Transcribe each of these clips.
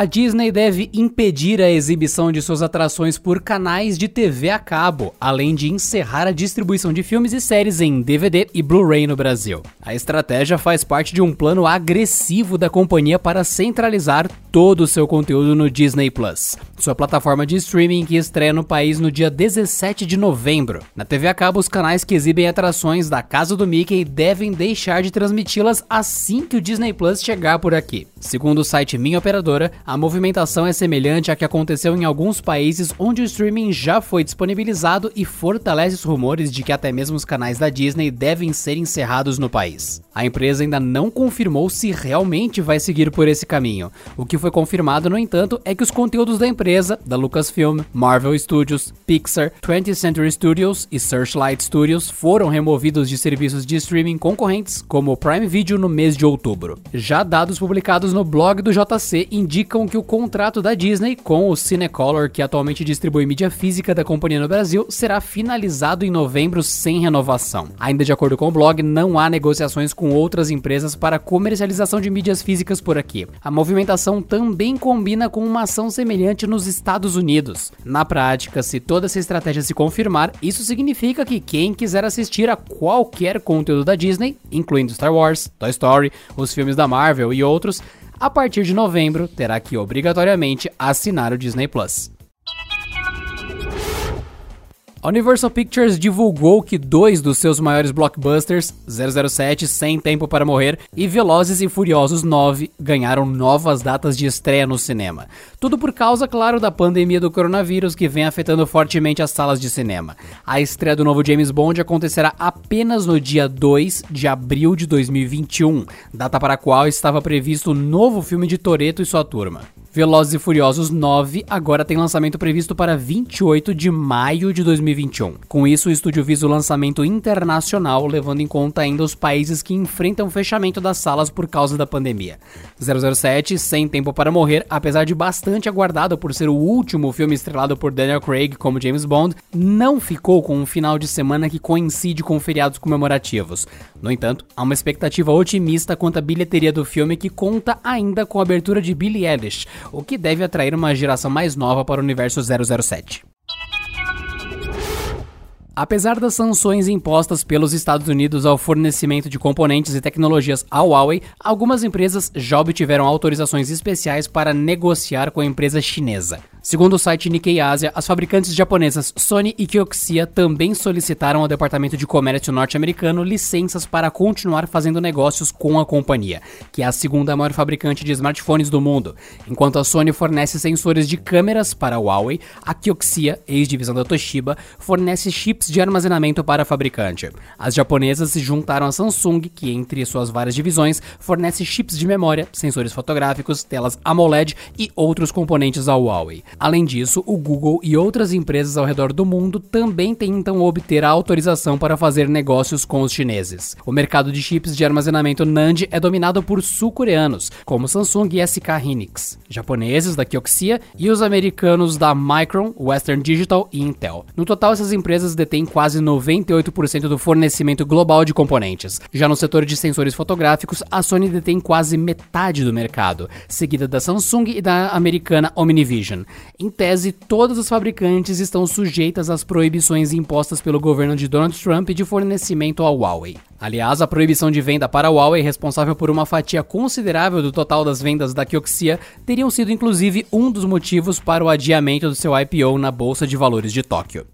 A Disney deve impedir a exibição de suas atrações por canais de TV a cabo, além de encerrar a distribuição de filmes e séries em DVD e Blu-ray no Brasil. A estratégia faz parte de um plano agressivo da companhia para centralizar todo o seu conteúdo no Disney Plus, sua plataforma de streaming que estreia no país no dia 17 de novembro. Na TV a cabo, os canais que exibem atrações da Casa do Mickey devem deixar de transmiti-las assim que o Disney Plus chegar por aqui. Segundo o site Minha Operadora, a movimentação é semelhante à que aconteceu em alguns países onde o streaming já foi disponibilizado e fortalece os rumores de que até mesmo os canais da Disney devem ser encerrados no país. A empresa ainda não confirmou se realmente vai seguir por esse caminho. O que foi confirmado, no entanto, é que os conteúdos da empresa, da Lucasfilm, Marvel Studios, Pixar, 20th Century Studios e Searchlight Studios foram removidos de serviços de streaming concorrentes, como o Prime Video no mês de outubro. Já dados publicados no blog do JC indicam que o contrato da Disney com o Cinecolor, que atualmente distribui mídia física da companhia no Brasil, será finalizado em novembro sem renovação. Ainda de acordo com o blog, não há negociações com outras empresas para comercialização de mídias físicas por aqui. A movimentação também combina com uma ação semelhante nos Estados Unidos. Na prática, se toda essa estratégia se confirmar, isso significa que quem quiser assistir a qualquer conteúdo da Disney, incluindo Star Wars, Toy Story, os filmes da Marvel e outros, a partir de novembro terá que obrigatoriamente assinar o Disney Plus. A Universal Pictures divulgou que dois dos seus maiores blockbusters, 007 Sem Tempo para Morrer e Velozes e Furiosos 9, ganharam novas datas de estreia no cinema. Tudo por causa, claro, da pandemia do coronavírus que vem afetando fortemente as salas de cinema. A estreia do novo James Bond acontecerá apenas no dia 2 de abril de 2021, data para a qual estava previsto o novo filme de Toreto e sua turma. Velozes e Furiosos 9 agora tem lançamento previsto para 28 de maio de 2021. Com isso, o estúdio visa o lançamento internacional, levando em conta ainda os países que enfrentam o fechamento das salas por causa da pandemia. 007, Sem Tempo para Morrer, apesar de bastante aguardado por ser o último filme estrelado por Daniel Craig como James Bond, não ficou com um final de semana que coincide com feriados comemorativos. No entanto, há uma expectativa otimista quanto à bilheteria do filme que conta ainda com a abertura de Billie Eilish, o que deve atrair uma geração mais nova para o universo 007. Apesar das sanções impostas pelos Estados Unidos ao fornecimento de componentes e tecnologias à Huawei, algumas empresas já obtiveram autorizações especiais para negociar com a empresa chinesa. Segundo o site Nikkei Asia, as fabricantes japonesas Sony e Kioxia também solicitaram ao Departamento de Comércio norte-americano licenças para continuar fazendo negócios com a companhia, que é a segunda maior fabricante de smartphones do mundo. Enquanto a Sony fornece sensores de câmeras para a Huawei, a Kioxia, ex-divisão da Toshiba, fornece chips de armazenamento para a fabricante. As japonesas se juntaram à Samsung, que entre suas várias divisões fornece chips de memória, sensores fotográficos, telas AMOLED e outros componentes à Huawei. Além disso, o Google e outras empresas ao redor do mundo também tentam obter a autorização para fazer negócios com os chineses. O mercado de chips de armazenamento NAND é dominado por sul-coreanos, como Samsung e SK Hynix, japoneses da Kioxia e os americanos da Micron, Western Digital e Intel. No total, essas empresas detêm quase 98% do fornecimento global de componentes. Já no setor de sensores fotográficos, a Sony detém quase metade do mercado, seguida da Samsung e da americana Omnivision. Em tese, todas as fabricantes estão sujeitas às proibições impostas pelo governo de Donald Trump de fornecimento à Huawei. Aliás, a proibição de venda para a Huawei, responsável por uma fatia considerável do total das vendas da Kioxia, teriam sido inclusive um dos motivos para o adiamento do seu IPO na Bolsa de Valores de Tóquio.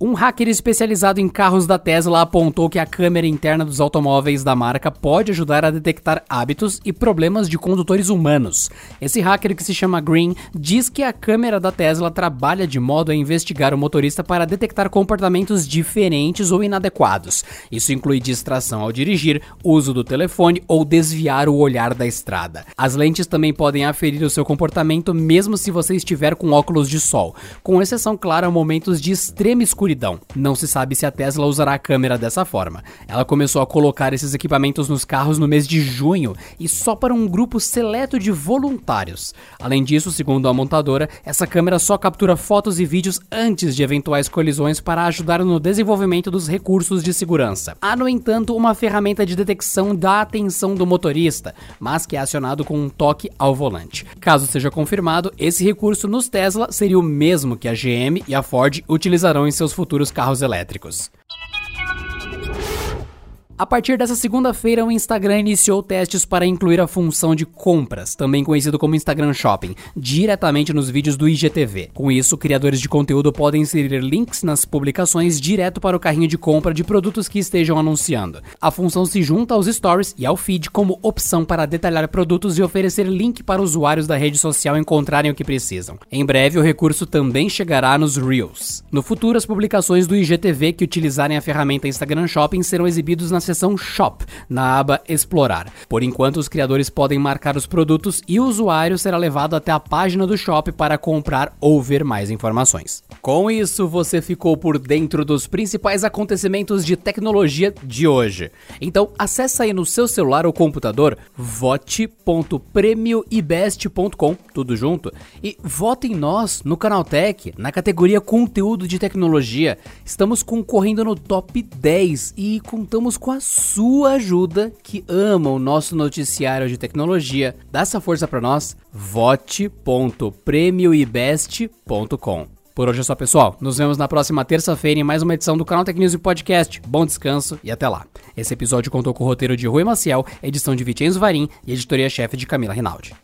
Um hacker especializado em carros da Tesla apontou que a câmera interna dos automóveis da marca pode ajudar a detectar hábitos e problemas de condutores humanos. Esse hacker, que se chama Green, diz que a câmera da Tesla trabalha de modo a investigar o motorista para detectar comportamentos diferentes ou inadequados. Isso inclui distração ao dirigir, uso do telefone ou desviar o olhar da estrada. As lentes também podem aferir o seu comportamento mesmo se você estiver com óculos de sol, com exceção, claro, a momentos de extrema escuridão escuridão. Não se sabe se a Tesla usará a câmera dessa forma. Ela começou a colocar esses equipamentos nos carros no mês de junho e só para um grupo seleto de voluntários. Além disso, segundo a montadora, essa câmera só captura fotos e vídeos antes de eventuais colisões para ajudar no desenvolvimento dos recursos de segurança. Há, no entanto, uma ferramenta de detecção da atenção do motorista, mas que é acionado com um toque ao volante. Caso seja confirmado, esse recurso nos Tesla seria o mesmo que a GM e a Ford utilizarão em seus futuros carros elétricos. A partir dessa segunda-feira, o Instagram iniciou testes para incluir a função de compras, também conhecido como Instagram Shopping, diretamente nos vídeos do IGTV. Com isso, criadores de conteúdo podem inserir links nas publicações direto para o carrinho de compra de produtos que estejam anunciando. A função se junta aos stories e ao feed como opção para detalhar produtos e oferecer link para usuários da rede social encontrarem o que precisam. Em breve, o recurso também chegará nos Reels. No futuro, as publicações do IGTV que utilizarem a ferramenta Instagram Shopping serão exibidos nas seção Shop, na aba Explorar. Por enquanto, os criadores podem marcar os produtos e o usuário será levado até a página do Shop para comprar ou ver mais informações. Com isso, você ficou por dentro dos principais acontecimentos de tecnologia de hoje. Então, acesse aí no seu celular ou computador vote.premioibest.com, tudo junto, e vote em nós no Canaltech, na categoria Conteúdo de Tecnologia. Estamos concorrendo no top 10 e contamos com sua ajuda, que ama o nosso noticiário de tecnologia. Dá essa força para nós, vote.premioibest.com. Por hoje é só, pessoal. Nos vemos na próxima terça-feira em mais uma edição do canal Tech News e Podcast. Bom descanso e até lá. Esse episódio contou com o roteiro de Rui Maciel, edição de Vicenzo Varim e editoria-chefe de Camila Rinaldi.